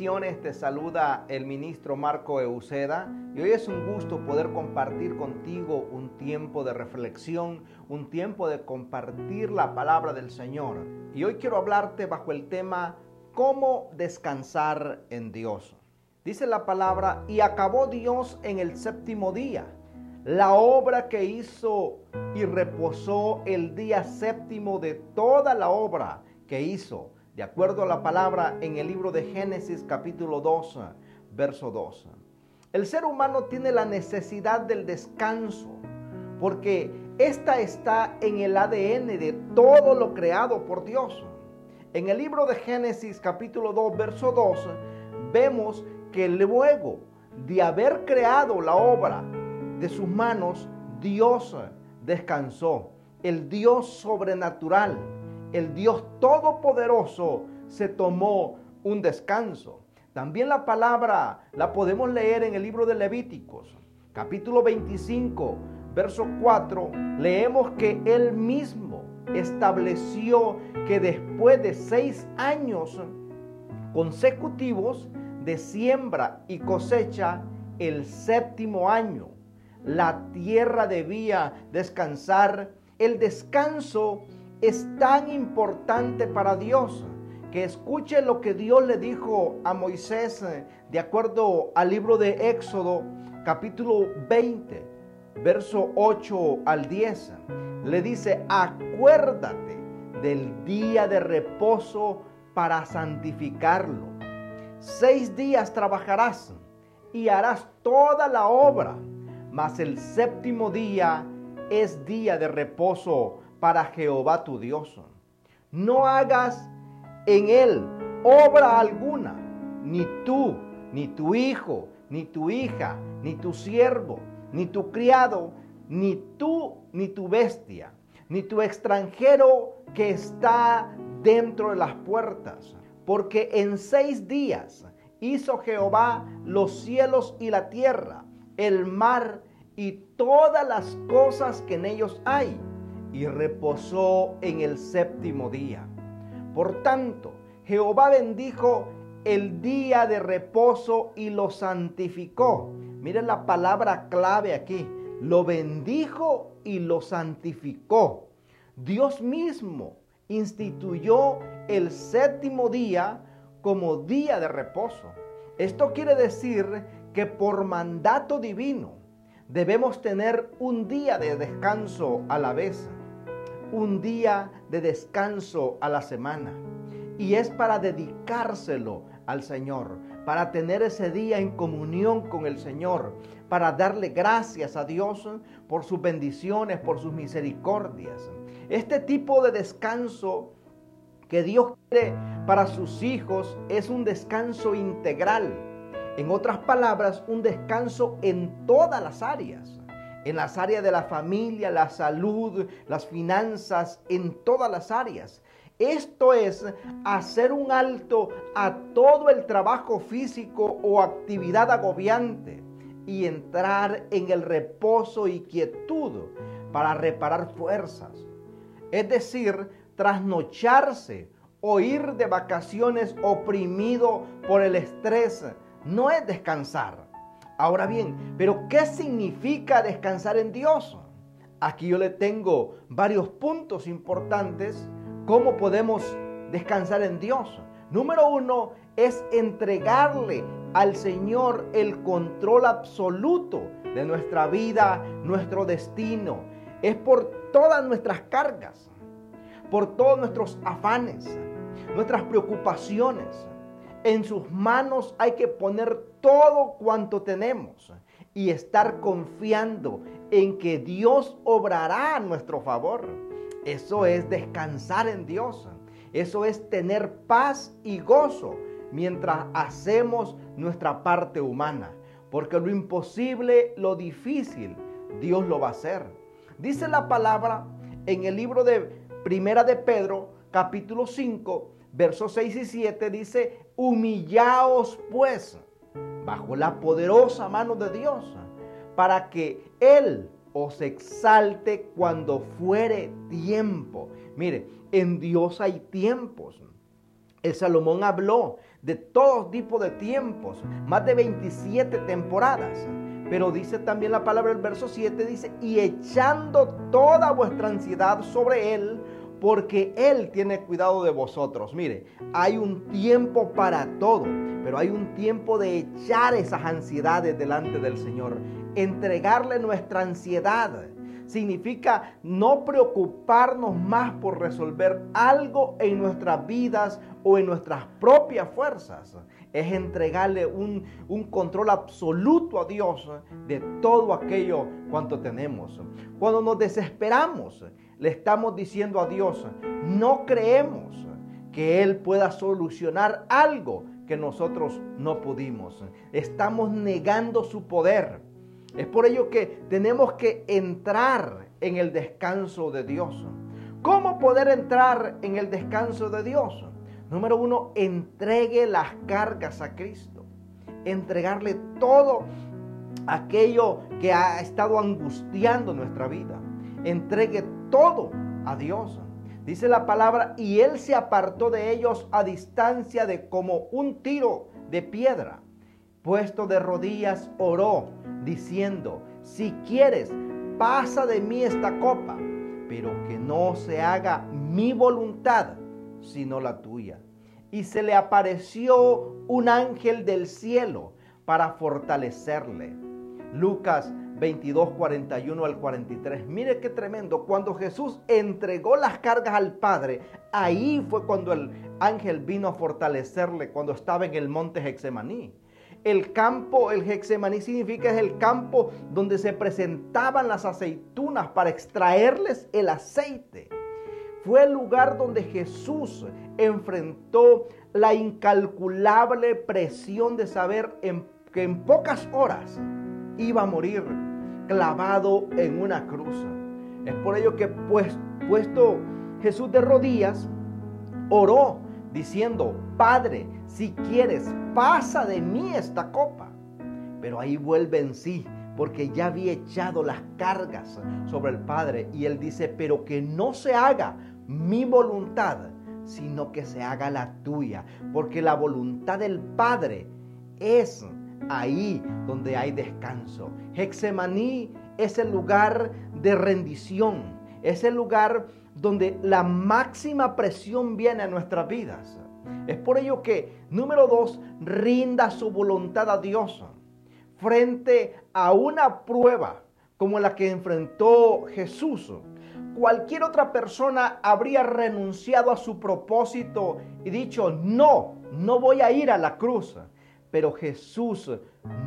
Te saluda el ministro Marco Euceda y hoy es un gusto poder compartir contigo un tiempo de reflexión, un tiempo de compartir la palabra del Señor. Y hoy quiero hablarte bajo el tema ¿Cómo descansar en Dios? Dice la palabra, y acabó Dios en el séptimo día la obra que hizo y reposó el día séptimo de toda la obra que hizo de acuerdo a la palabra en el libro de Génesis capítulo 2, verso 2. El ser humano tiene la necesidad del descanso porque esta está en el ADN de todo lo creado por Dios. En el libro de Génesis capítulo 2, verso 2, vemos que luego de haber creado la obra de sus manos, Dios descansó. El Dios sobrenatural el Dios Todopoderoso se tomó un descanso. También la palabra la podemos leer en el libro de Levíticos, capítulo 25, verso 4. Leemos que Él mismo estableció que después de seis años consecutivos de siembra y cosecha, el séptimo año, la tierra debía descansar. El descanso es tan importante para Dios que escuche lo que Dios le dijo a Moisés eh, de acuerdo al libro de Éxodo capítulo 20, verso 8 al 10. Le dice, acuérdate del día de reposo para santificarlo. Seis días trabajarás y harás toda la obra, mas el séptimo día es día de reposo para Jehová tu Dios. No hagas en él obra alguna, ni tú, ni tu hijo, ni tu hija, ni tu siervo, ni tu criado, ni tú, ni tu bestia, ni tu extranjero que está dentro de las puertas. Porque en seis días hizo Jehová los cielos y la tierra, el mar y todas las cosas que en ellos hay y reposó en el séptimo día. Por tanto, Jehová bendijo el día de reposo y lo santificó. Miren la palabra clave aquí. Lo bendijo y lo santificó. Dios mismo instituyó el séptimo día como día de reposo. Esto quiere decir que por mandato divino debemos tener un día de descanso a la vez un día de descanso a la semana. Y es para dedicárselo al Señor, para tener ese día en comunión con el Señor, para darle gracias a Dios por sus bendiciones, por sus misericordias. Este tipo de descanso que Dios quiere para sus hijos es un descanso integral. En otras palabras, un descanso en todas las áreas en las áreas de la familia, la salud, las finanzas, en todas las áreas. Esto es hacer un alto a todo el trabajo físico o actividad agobiante y entrar en el reposo y quietud para reparar fuerzas. Es decir, trasnocharse o ir de vacaciones oprimido por el estrés no es descansar Ahora bien, pero ¿qué significa descansar en Dios? Aquí yo le tengo varios puntos importantes. ¿Cómo podemos descansar en Dios? Número uno es entregarle al Señor el control absoluto de nuestra vida, nuestro destino. Es por todas nuestras cargas, por todos nuestros afanes, nuestras preocupaciones, en sus manos hay que poner todo cuanto tenemos y estar confiando en que Dios obrará a nuestro favor. Eso es descansar en Dios. Eso es tener paz y gozo mientras hacemos nuestra parte humana. Porque lo imposible, lo difícil, Dios lo va a hacer. Dice la palabra en el libro de Primera de Pedro, capítulo 5, versos 6 y 7 dice, humillaos pues bajo la poderosa mano de Dios, para que Él os exalte cuando fuere tiempo. Mire, en Dios hay tiempos. El Salomón habló de todo tipo de tiempos, más de 27 temporadas. Pero dice también la palabra del verso 7, dice, y echando toda vuestra ansiedad sobre Él, porque Él tiene cuidado de vosotros. Mire, hay un tiempo para todo, pero hay un tiempo de echar esas ansiedades delante del Señor, entregarle nuestra ansiedad significa no preocuparnos más por resolver algo en nuestras vidas o en nuestras propias fuerzas. Es entregarle un, control absoluto a Dios de todo aquello cuanto tenemos. Cuando nos desesperamos, le estamos diciendo a Dios, no creemos que Él pueda solucionar algo que nosotros no pudimos. Estamos negando su poder. Es por ello que tenemos que entrar en el descanso de Dios. ¿Cómo poder entrar en el descanso de Dios? Número uno, entregue las cargas a Cristo. Entregarle todo aquello que ha estado angustiando nuestra vida. Entregue todo a Dios. Dice la palabra, y él se apartó de ellos a distancia de como un tiro de piedra. Puesto de rodillas, oró diciendo, si quieres, pasa de mí esta copa, pero que no se haga mi voluntad, sino la tuya. Y se le apareció un ángel del cielo para fortalecerle. Lucas 22, 41 al 43. Mire qué tremendo. Cuando Jesús entregó las cargas al Padre, ahí fue cuando el ángel vino a fortalecerle cuando estaba en el monte Hexemaní. El campo, el Hexemaní significa es el campo donde se presentaban las aceitunas para extraerles el aceite. Fue el lugar donde Jesús enfrentó la incalculable presión de saber que en pocas horas iba a morir clavado en una cruz. Es por ello que pues, puesto Jesús de rodillas, oró diciendo, Padre, si quieres, pasa de mí esta copa. Pero ahí vuelve en sí, porque ya había echado las cargas sobre el Padre. Y él dice, pero que no se haga mi voluntad, sino que se haga la tuya. Porque la voluntad del Padre es ahí donde hay descanso. Hexemaní es el lugar de rendición, es el lugar donde la máxima presión viene a nuestras vidas. Es por ello que, número dos, rinda su voluntad a Dios frente a una prueba como la que enfrentó Jesús. Cualquier otra persona habría renunciado a su propósito y dicho, no, no voy a ir a la cruz. Pero Jesús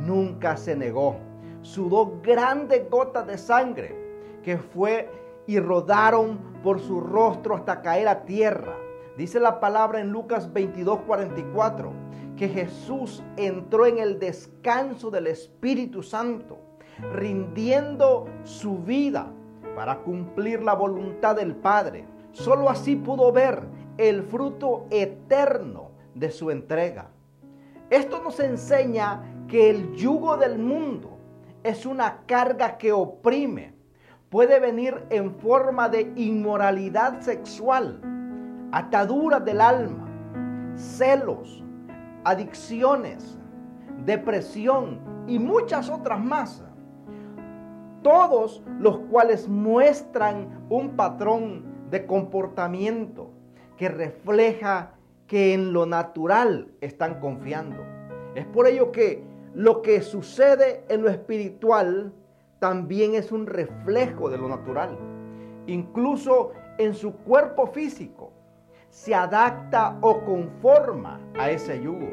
nunca se negó. Sudó grandes gotas de sangre que fue y rodaron por su rostro hasta caer a tierra. Dice la palabra en Lucas 22, 44, que Jesús entró en el descanso del Espíritu Santo, rindiendo su vida para cumplir la voluntad del Padre. Solo así pudo ver el fruto eterno de su entrega. Esto nos enseña que el yugo del mundo es una carga que oprime. Puede venir en forma de inmoralidad sexual, ataduras del alma, celos, adicciones, depresión y muchas otras más. Todos los cuales muestran un patrón de comportamiento que refleja que en lo natural están confiando. Es por ello que lo que sucede en lo espiritual también es un reflejo de lo natural. Incluso en su cuerpo físico se adapta o conforma a ese yugo.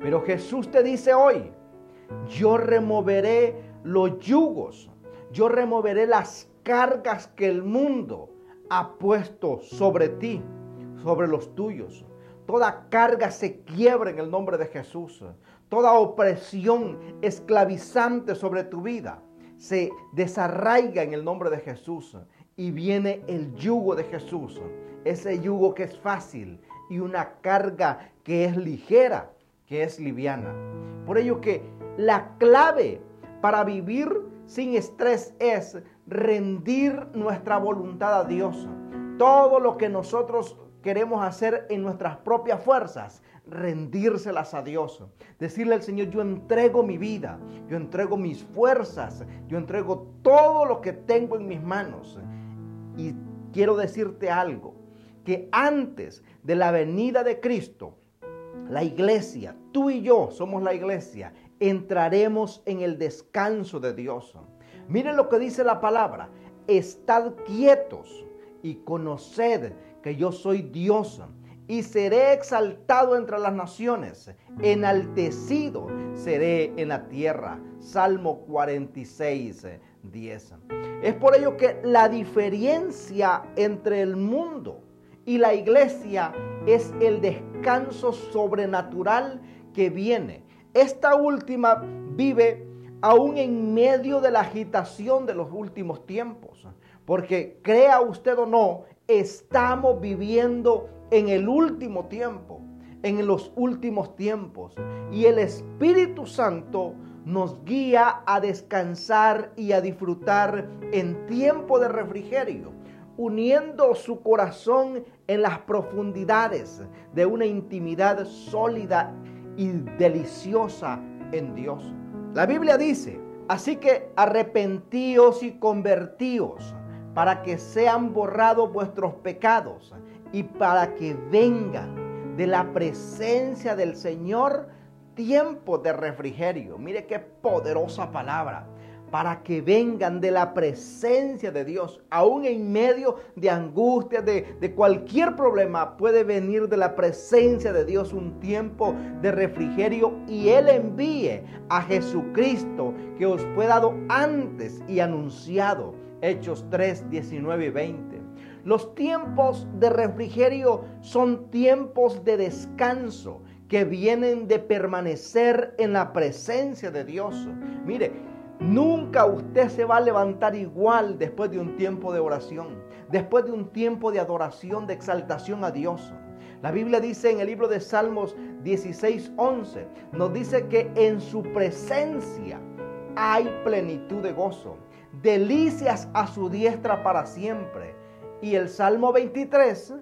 Pero Jesús te dice hoy, yo removeré los yugos, yo removeré las cargas que el mundo ha puesto sobre ti, sobre los tuyos. Toda carga se quiebra en el nombre de Jesús. Toda opresión esclavizante sobre tu vida se desarraiga en el nombre de Jesús. Y viene el yugo de Jesús. Ese yugo que es fácil y una carga que es ligera, que es liviana. Por ello que la clave para vivir sin estrés es rendir nuestra voluntad a Dios. Todo lo que nosotros queremos hacer en nuestras propias fuerzas, rendírselas a Dios. Decirle al Señor, yo entrego mi vida, yo entrego mis fuerzas, yo entrego todo lo que tengo en mis manos. Y quiero decirte algo, que antes de la venida de Cristo, la iglesia, tú y yo somos la iglesia, entraremos en el descanso de Dios. Miren lo que dice la palabra, estad quietos y conoced que yo soy Dios y seré exaltado entre las naciones, enaltecido seré en la tierra. Salmo 46, 10. Es por ello que la diferencia entre el mundo y la iglesia es el descanso sobrenatural que viene. Esta última vive aún en medio de la agitación de los últimos tiempos. Porque crea usted o no, estamos viviendo en el último tiempo, en los últimos tiempos. Y el Espíritu Santo nos guía a descansar y a disfrutar en tiempo de refrigerio, uniendo su corazón en las profundidades de una intimidad sólida y deliciosa en Dios. La Biblia dice, así que arrepentíos y convertíos para que sean borrados vuestros pecados y para que vengan de la presencia del Señor tiempo de refrigerio. Mire qué poderosa palabra. Para que vengan de la presencia de Dios, aún en medio de angustia, de, de cualquier problema, puede venir de la presencia de Dios un tiempo de refrigerio y Él envíe a Jesucristo que os fue dado antes y anunciado. Hechos 3, 19 y 20. Los tiempos de refrigerio son tiempos de descanso que vienen de permanecer en la presencia de Dios. Mire, nunca usted se va a levantar igual después de un tiempo de oración, después de un tiempo de adoración, de exaltación a Dios. La Biblia dice en el libro de Salmos 16, 11, nos dice que en su presencia hay plenitud de gozo, delicias a su diestra para siempre. Y el Salmo 23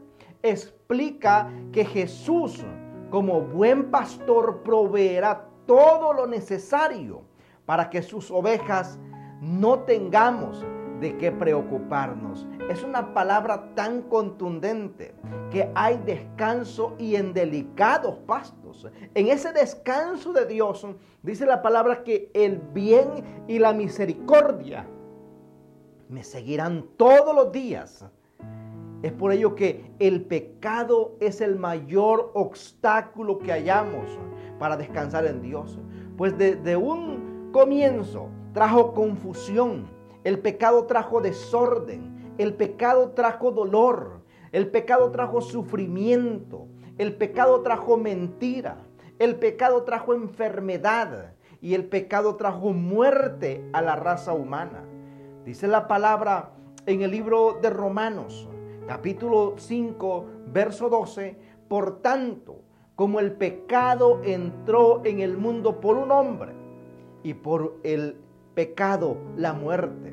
explica que Jesús, como buen pastor, proveerá todo lo necesario para que sus ovejas no tengamos de qué preocuparnos. Es una palabra tan contundente que hay descanso y en delicados pastos. En ese descanso de Dios dice la palabra que el bien y la misericordia me seguirán todos los días es por ello que el pecado es el mayor obstáculo que hallamos para descansar en Dios. Pues desde un comienzo trajo confusión, el pecado trajo desorden, el pecado trajo dolor, el pecado trajo sufrimiento, el pecado trajo mentira, el pecado trajo enfermedad y el pecado trajo muerte a la raza humana. Dice la palabra en el libro de Romanos capítulo 5, verso 12, por tanto, como el pecado entró en el mundo por un hombre y por el pecado la muerte.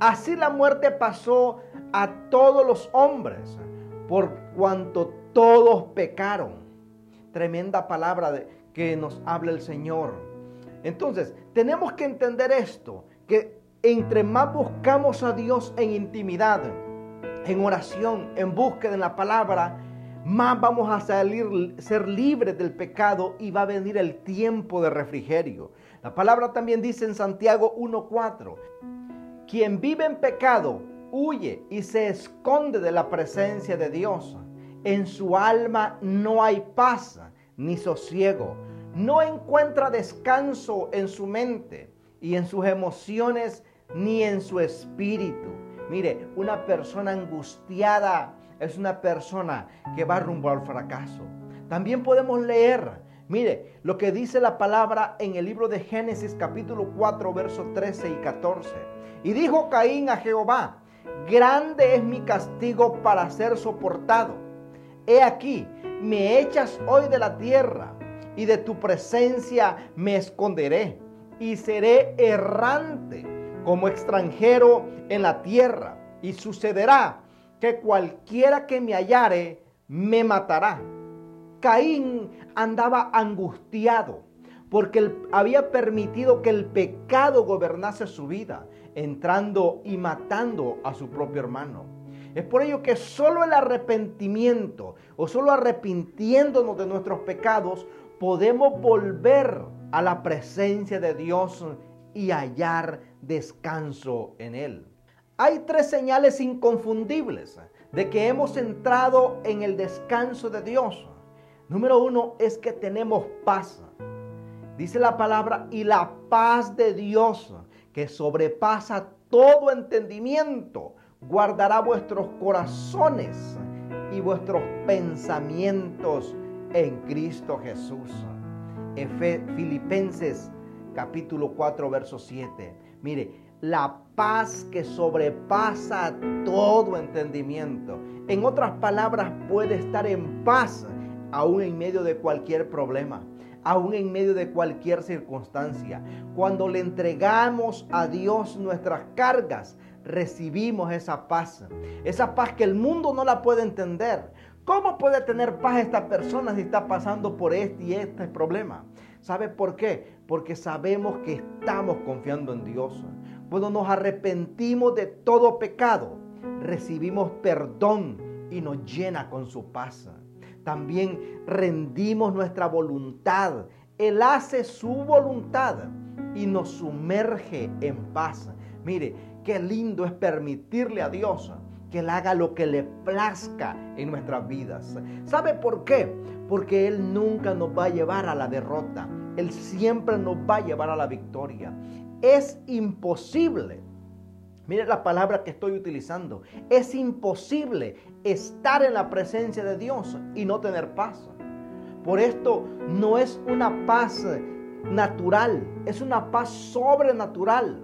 Así la muerte pasó a todos los hombres por cuanto todos pecaron. Tremenda palabra que nos habla el Señor. Entonces, tenemos que entender esto, que entre más buscamos a Dios en intimidad, en oración, en búsqueda en la palabra, más vamos a salir, ser libres del pecado y va a venir el tiempo de refrigerio. La palabra también dice en Santiago 1.4, quien vive en pecado huye y se esconde de la presencia de Dios. En su alma no hay paz ni sosiego. No encuentra descanso en su mente y en sus emociones ni en su espíritu. Mire, una persona angustiada es una persona que va rumbo al fracaso. También podemos leer, mire, lo que dice la palabra en el libro de Génesis capítulo 4, versos 13 y 14. Y dijo Caín a Jehová, grande es mi castigo para ser soportado. He aquí, me echas hoy de la tierra y de tu presencia me esconderé y seré errante como extranjero en la tierra, y sucederá que cualquiera que me hallare me matará. Caín andaba angustiado porque había permitido que el pecado gobernase su vida, entrando y matando a su propio hermano. Es por ello que solo el arrepentimiento o solo arrepintiéndonos de nuestros pecados podemos volver a la presencia de Dios y hallar descanso en Él. Hay tres señales inconfundibles de que hemos entrado en el descanso de Dios. Número uno es que tenemos paz. Dice la palabra, y la paz de Dios, que sobrepasa todo entendimiento, guardará vuestros corazones y vuestros pensamientos en Cristo Jesús. Filipenses capítulo 4, verso 7. Mire, la paz que sobrepasa todo entendimiento. En otras palabras, puede estar en paz aún en medio de cualquier problema, aún en medio de cualquier circunstancia. Cuando le entregamos a Dios nuestras cargas, recibimos esa paz. Esa paz que el mundo no la puede entender. ¿Cómo puede tener paz esta persona si está pasando por este y este problema? ¿Sabe por qué? Porque sabemos que estamos confiando en Dios. Cuando nos arrepentimos de todo pecado, recibimos perdón y nos llena con su paz. También rendimos nuestra voluntad. Él hace su voluntad y nos sumerge en paz. Mire, qué lindo es permitirle a Dios que Él haga lo que le plazca en nuestras vidas. ¿Sabe por qué? Porque Él nunca nos va a llevar a la derrota. Él siempre nos va a llevar a la victoria. Es imposible. Mire la palabra que estoy utilizando. Es imposible estar en la presencia de Dios y no tener paz. Por esto no es una paz natural, es una paz sobrenatural.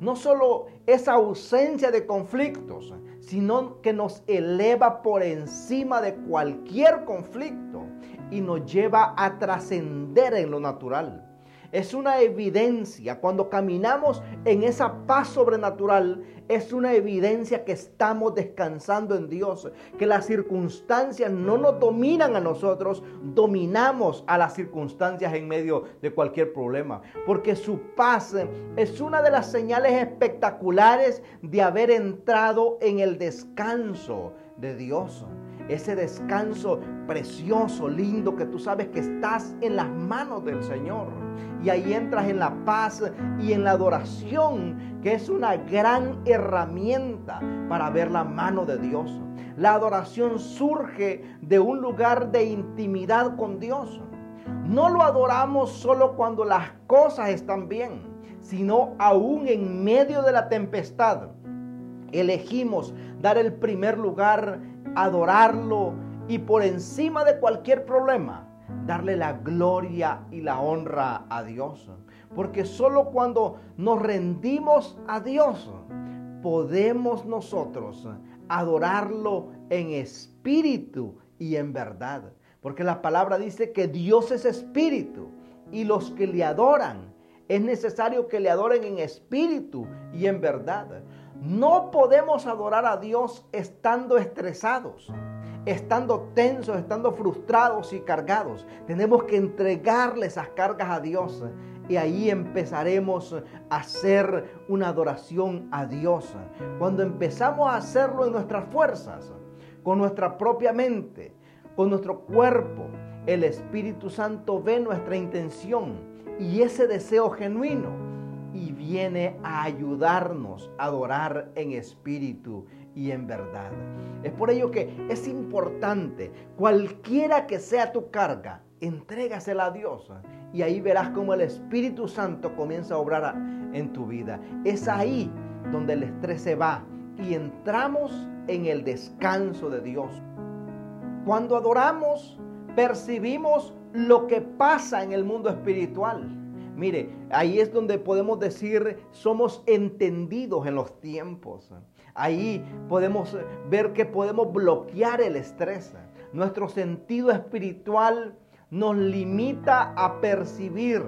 No solo esa ausencia de conflictos, sino que nos eleva por encima de cualquier conflicto y nos lleva a trascender en lo natural. Es una evidencia, cuando caminamos en esa paz sobrenatural, es una evidencia que estamos descansando en Dios, que las circunstancias no nos dominan a nosotros, dominamos a las circunstancias en medio de cualquier problema, porque su paz es una de las señales espectaculares de haber entrado en el descanso de Dios ese descanso precioso, lindo, que tú sabes que estás en las manos del Señor. Y ahí entras en la paz y en la adoración, que es una gran herramienta para ver la mano de Dios. La adoración surge de un lugar de intimidad con Dios. No lo adoramos solo cuando las cosas están bien, sino aún en medio de la tempestad. Elegimos dar el primer lugar adorarlo y por encima de cualquier problema, darle la gloria y la honra a Dios. Porque solo cuando nos rendimos a Dios, podemos nosotros adorarlo en espíritu y en verdad. Porque la palabra dice que Dios es espíritu y los que le adoran, es necesario que le adoren en espíritu y en verdad. No podemos adorar a Dios estando estresados, estando tensos, estando frustrados y cargados. Tenemos que entregarle esas cargas a Dios y ahí empezaremos a hacer una adoración a Dios. Cuando empezamos a hacerlo en nuestras fuerzas, con nuestra propia mente, con nuestro cuerpo, el Espíritu Santo ve nuestra intención y ese deseo genuino viene a ayudarnos a adorar en espíritu y en verdad. Es por ello que es importante, cualquiera que sea tu carga, entrégasela a Dios y ahí verás cómo el Espíritu Santo comienza a obrar en tu vida. Es ahí donde el estrés se va y entramos en el descanso de Dios. Cuando adoramos, percibimos lo que pasa en el mundo espiritual. Mire, ahí es donde podemos decir somos entendidos en los tiempos. Ahí podemos ver que podemos bloquear el estrés. Nuestro sentido espiritual nos limita a percibir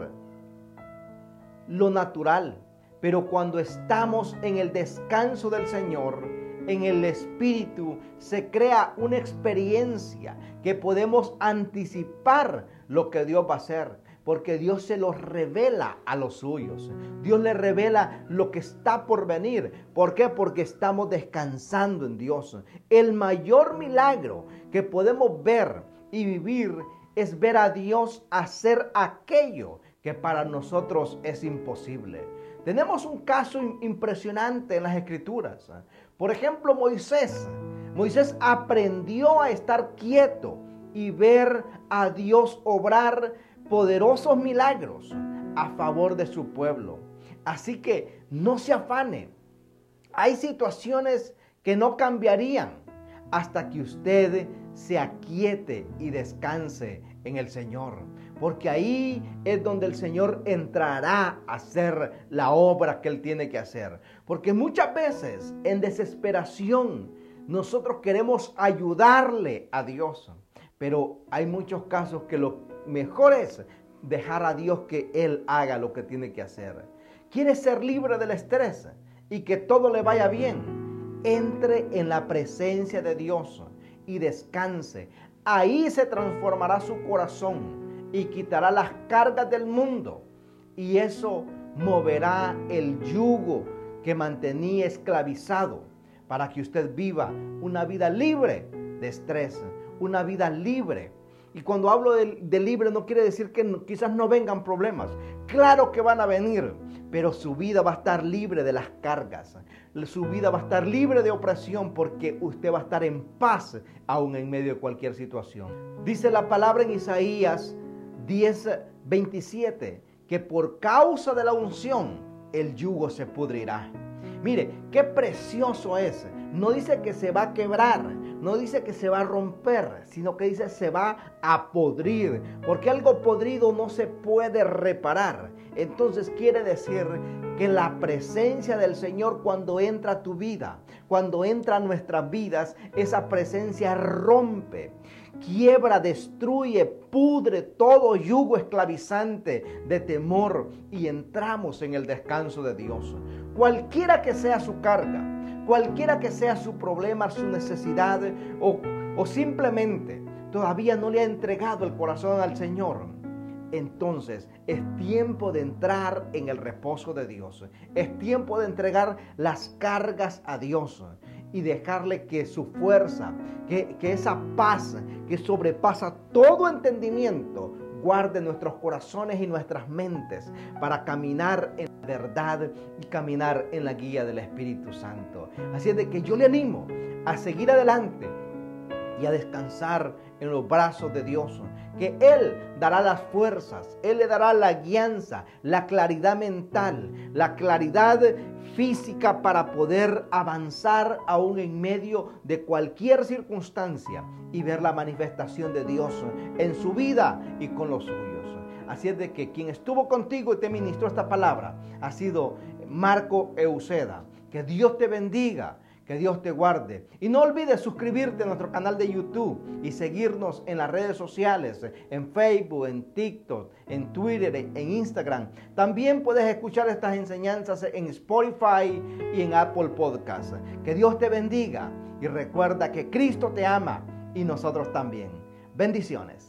lo natural. Pero cuando estamos en el descanso del Señor, en el Espíritu se crea una experiencia que podemos anticipar lo que Dios va a hacer porque Dios se los revela a los suyos. Dios le revela lo que está por venir. ¿Por qué? Porque estamos descansando en Dios. El mayor milagro que podemos ver y vivir es ver a Dios hacer aquello que para nosotros es imposible. Tenemos un caso impresionante en las escrituras. Por ejemplo, Moisés. Moisés aprendió a estar quieto y ver a Dios obrar poderosos milagros a favor de su pueblo. Así que no se afane. Hay situaciones que no cambiarían hasta que usted se aquiete y descanse en el Señor. Porque ahí es donde el Señor entrará a hacer la obra que Él tiene que hacer. Porque muchas veces en desesperación nosotros queremos ayudarle a Dios. Pero hay muchos casos que lo mejor es dejar a Dios que Él haga lo que tiene que hacer. ¿Quiere ser libre del estrés y que todo le vaya bien? Entre en la presencia de Dios y descanse. Ahí se transformará su corazón y quitará las cargas del mundo. Y eso moverá el yugo que mantenía esclavizado para que usted viva una vida libre de estrés, una vida libre y cuando hablo de, libre no quiere decir que quizás no vengan problemas. Claro que van a venir, pero su vida va a estar libre de las cargas. Su vida va a estar libre de opresión porque usted va a estar en paz aún en medio de cualquier situación. Dice la palabra en Isaías 10, 27, que por causa de la unción el yugo se pudrirá. Mire, qué precioso es. No dice que se va a quebrar, no dice que se va a romper, sino que dice se va a podrir, porque algo podrido no se puede reparar. Entonces quiere decir que la presencia del Señor cuando entra a tu vida, cuando entra a nuestras vidas, esa presencia rompe, quiebra, destruye, pudre todo yugo esclavizante de temor y entramos en el descanso de Dios. Cualquiera que sea su carga, cualquiera que sea su problema, su necesidad o, o simplemente todavía no le ha entregado el corazón al Señor, entonces es tiempo de entrar en el reposo de Dios. Es tiempo de entregar las cargas a Dios y dejarle que su fuerza, que, que, esa paz que sobrepasa todo entendimiento, guarde nuestros corazones y nuestras mentes para caminar en la verdad y caminar en la guía del Espíritu Santo. Así es de que yo le animo a seguir adelante y a descansar en los brazos de Dios, que Él dará las fuerzas, Él le dará la guianza, la claridad mental, la claridad física para poder avanzar aún en medio de cualquier circunstancia y ver la manifestación de Dios en su vida y con los suyos. Así es de que quien estuvo contigo y te ministró esta palabra ha sido Marco Euseda. Que Dios te bendiga que Dios te guarde. Y no olvides suscribirte a nuestro canal de YouTube y seguirnos en las redes sociales, en Facebook, en TikTok, en Twitter, en Instagram. También puedes escuchar estas enseñanzas en Spotify y en Apple Podcasts. Que Dios te bendiga y recuerda que Cristo te ama y nosotros también. Bendiciones.